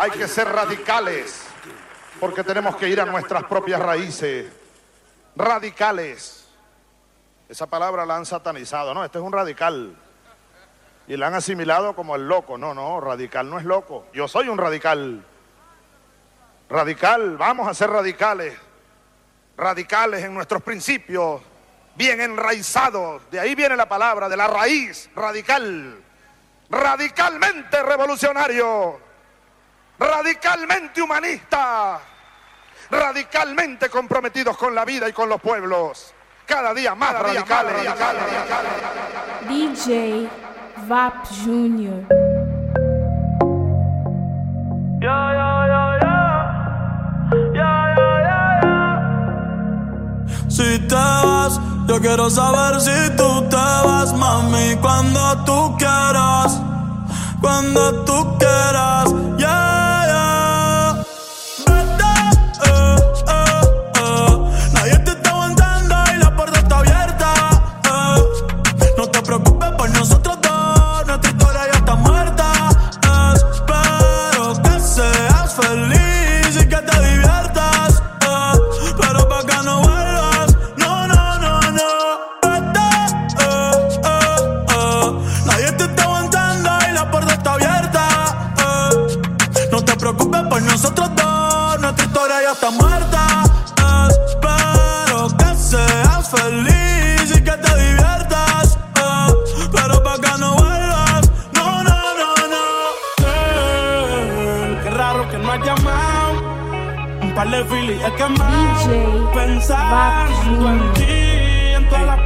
Hay que ser radicales porque tenemos que ir a nuestras propias raíces. Radicales. Esa palabra la han satanizado. No, este es un radical. Y la han asimilado como el loco. No, no, radical no es loco. Yo soy un radical. Radical, vamos a ser radicales. Radicales en nuestros principios, bien enraizados. De ahí viene la palabra, de la raíz, radical. Radicalmente revolucionario. Radicalmente humanista. Radicalmente comprometidos con la vida y con los pueblos. Cada día más radicales. DJ Vap Júnior. Si te vas, yo quiero saber si tú te vas, mami, cuando tú quieras, cuando tú quieras, yeah.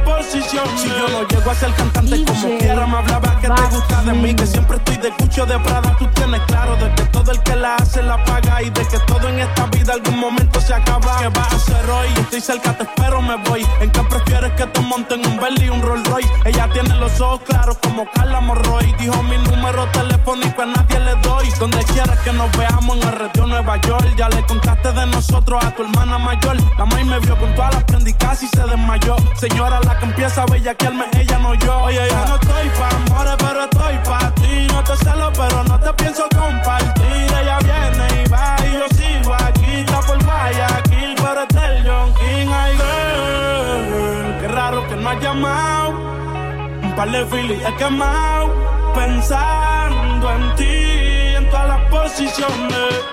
Posiciones. Si yo no llego a ser cantante como quiera, me hablaba que te gusta de mí, que siempre estoy de cucho de Prada. Tú tienes claro de que todo el que la hace la paga y de que todo en esta vida algún momento se acaba. ¿Qué vas a hacer hoy? Estoy cerca, te espero, me voy. ¿En qué prefieres que te monten un Bentley y un Rolls Royce? Ella tiene los ojos claros como Carla Morroy. Dijo mi número telefónico a nadie le doy. Donde quieras que nos veamos en el retiro Nueva York. Ya le contaste de nosotros a tu hermana mayor. La maíz me vio con todas las prendicas y se desmayó. Señora, la que empieza a bellaquearme, ella no yo. Oye, yo no estoy pa' amores, pero estoy pa' ti. No te celo, pero no te pienso compartir. Ella viene y va y yo sigo aquí. Está por Guayaquil, pero es el John King. Ay, girl, qué raro que no ha llamado. Un par de filis he quemado. Pensando en ti, en todas las posiciones.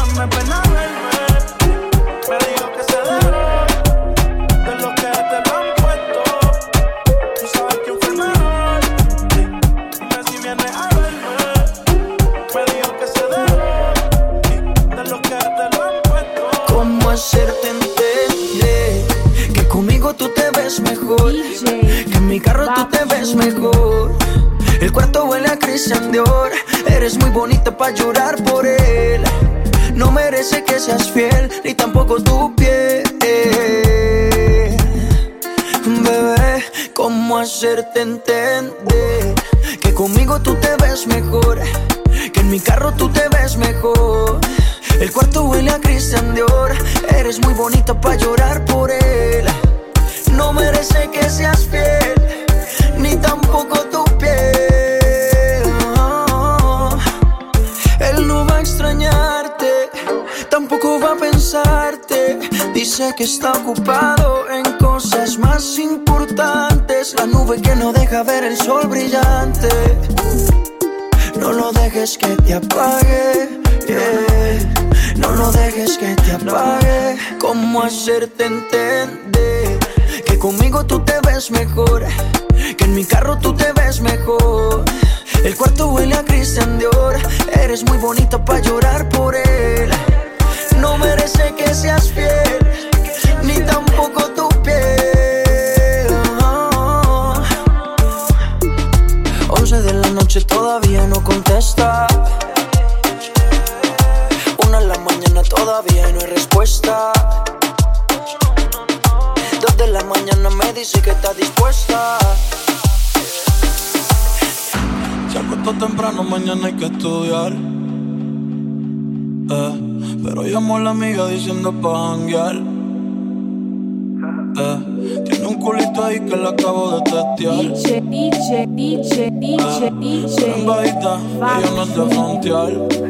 posiciones. Que está ocupado en cosas más importantes. La nube que no deja ver el sol brillante. No No lo dejes que te apague. No lo dejes que te apague. ¿Cómo hacerte entender que conmigo tú te ves mejor? Que en mi carro tú te ves mejor. El cuarto huele a Christian Dior. Eres muy bonita para llorar por él. No merece que seas fiel, ni tampoco tu piel. Once de la noche todavía no contesta. Una de la mañana todavía no hay respuesta. Dos de la mañana me dice que está dispuesta. Se acostó temprano, mañana hay que estudiar. Eh, pero llamó a la amiga diciendo pa' janguear. Eh, tiene un culito ahí que le acabo de testear. DJ, DJ, DJ, DJ, DJ. En bajita, ella no es de frontear.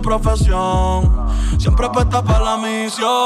profesión. Siempre apuesta para la misión.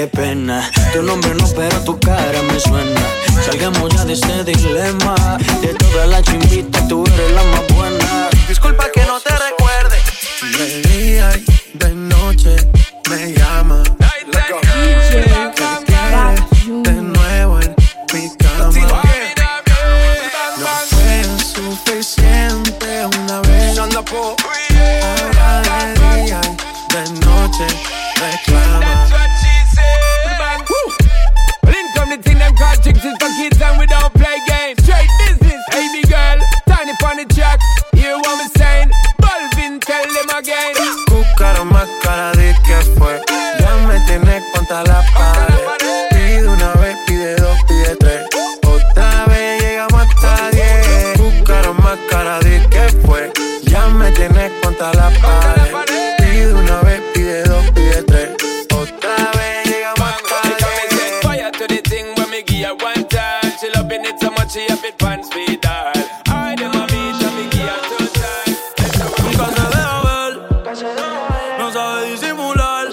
qué pena. Tu nombre no, pero tu cara me suena. Salgamos ya de este dilema. De todas las chimbitas, tú eres la más buena. Disculpa que no te recuerde. De día y de noche Ya me tienes contra la pared. Pide una vez, pide dos, pide tres. Otra vez llegamos hasta diez. Fire to the thing when me give her one time. She loving it so much she have it pants feed all. I dem a beat and me give her two time. Nunca se deja ver, no sabe disimular.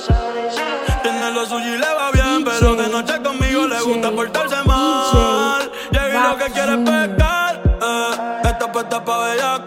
Tiene lo suyo y le va bien, pero de noche conmigo le gusta portarse mal. Y ahí lo que quiere es pescar, eh. Esta puesta pa' bellaquear,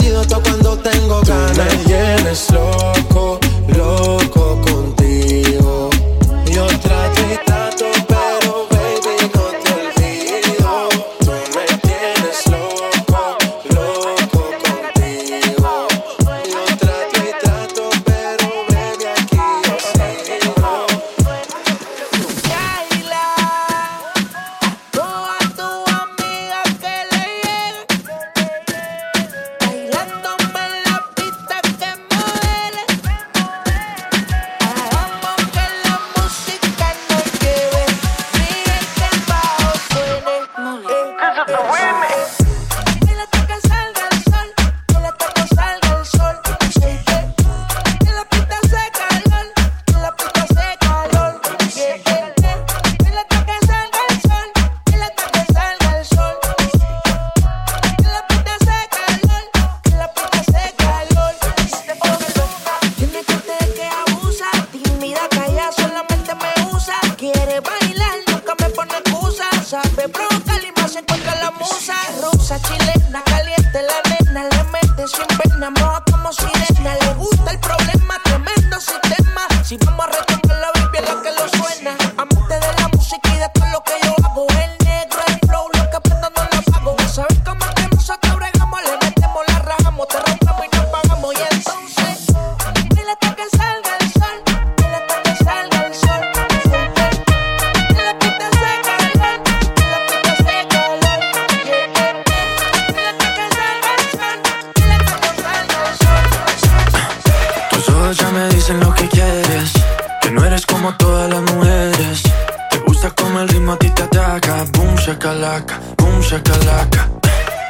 shakalaka, boom, shakalaka.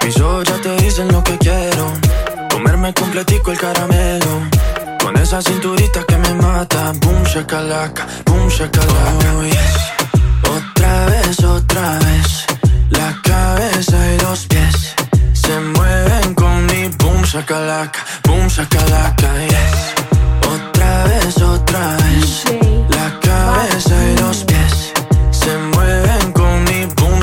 Mis ojos ya te dicen lo que quiero. Comerme completico el caramelo. Con esa cinturita que me mata. Boom, shakalaka, boom, shakalaka. Oh, yes. Otra vez, otra vez. La cabeza y los pies se mueven con mi boom shakalaka, boom shakalaka, yes. Otra vez, otra vez. La cabeza y los pies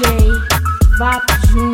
DJ Jr.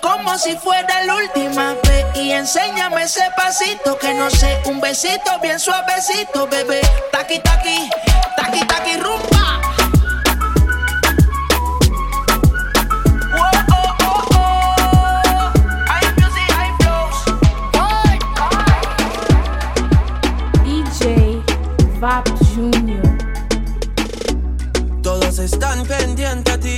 como si fuera la última vez y enséñame ese pasito que no sé, un besito bien suavecito, bebé. Taqui taqui, taqui taqui rumba. DJ Vap Junior. Todos están pendientes a ti,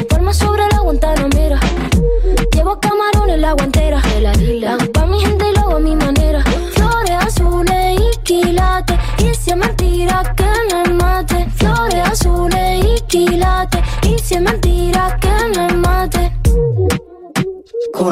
sobre la Guantanamera. Llevo camarones la guantera. La hago pa' mi gente y lo a mi manera. Flores azules y quilates. Y si es mentira que me mate. Flores azules y quilates. Y si es mentira que me mate. Con.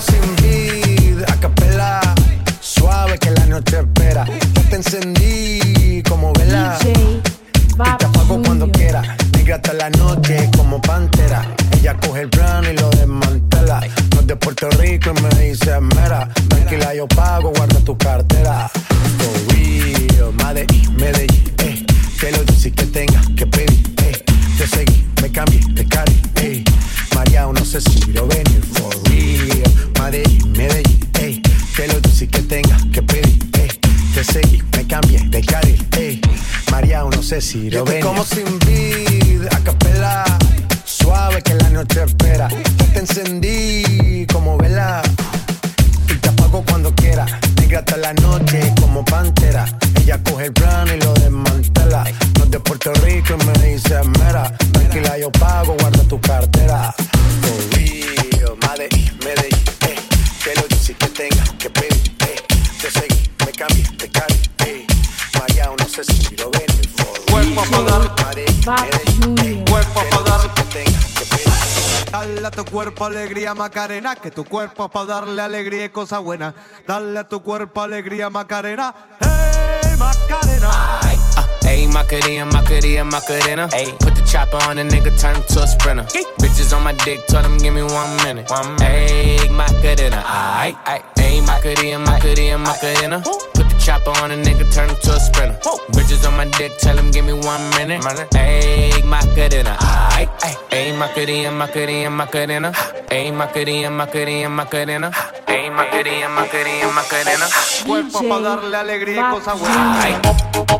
Sin hasta la noche como pantera. Ella coge el plan tu cuerpo alegría, Macarena, que tu cuerpo para darle alegría y cosa buena Dale a tu cuerpo alegría, Macarena. ¡Hey, Macarena! Ay. Ah, Macarena, Macarena, Macarena. Ayy, put the chopper on a nigga, turn him to a sprinter. Bitches on my dick, tell them give me one minute. One Macarena, aight. Ayy, Macarena, Macarena, Chopper on a nigga, turn him to a sprinter. Whoa. Bitches on my dick, tell him give me one minute. Ayy, Macarena. Ayy, Macarena, Macarena, Macarena. Ayy, Macarena, Macarena, Macarena. Ayy, Macarena, Macarena, Macarena. Cuerpo para darle alegría y cosas buenas.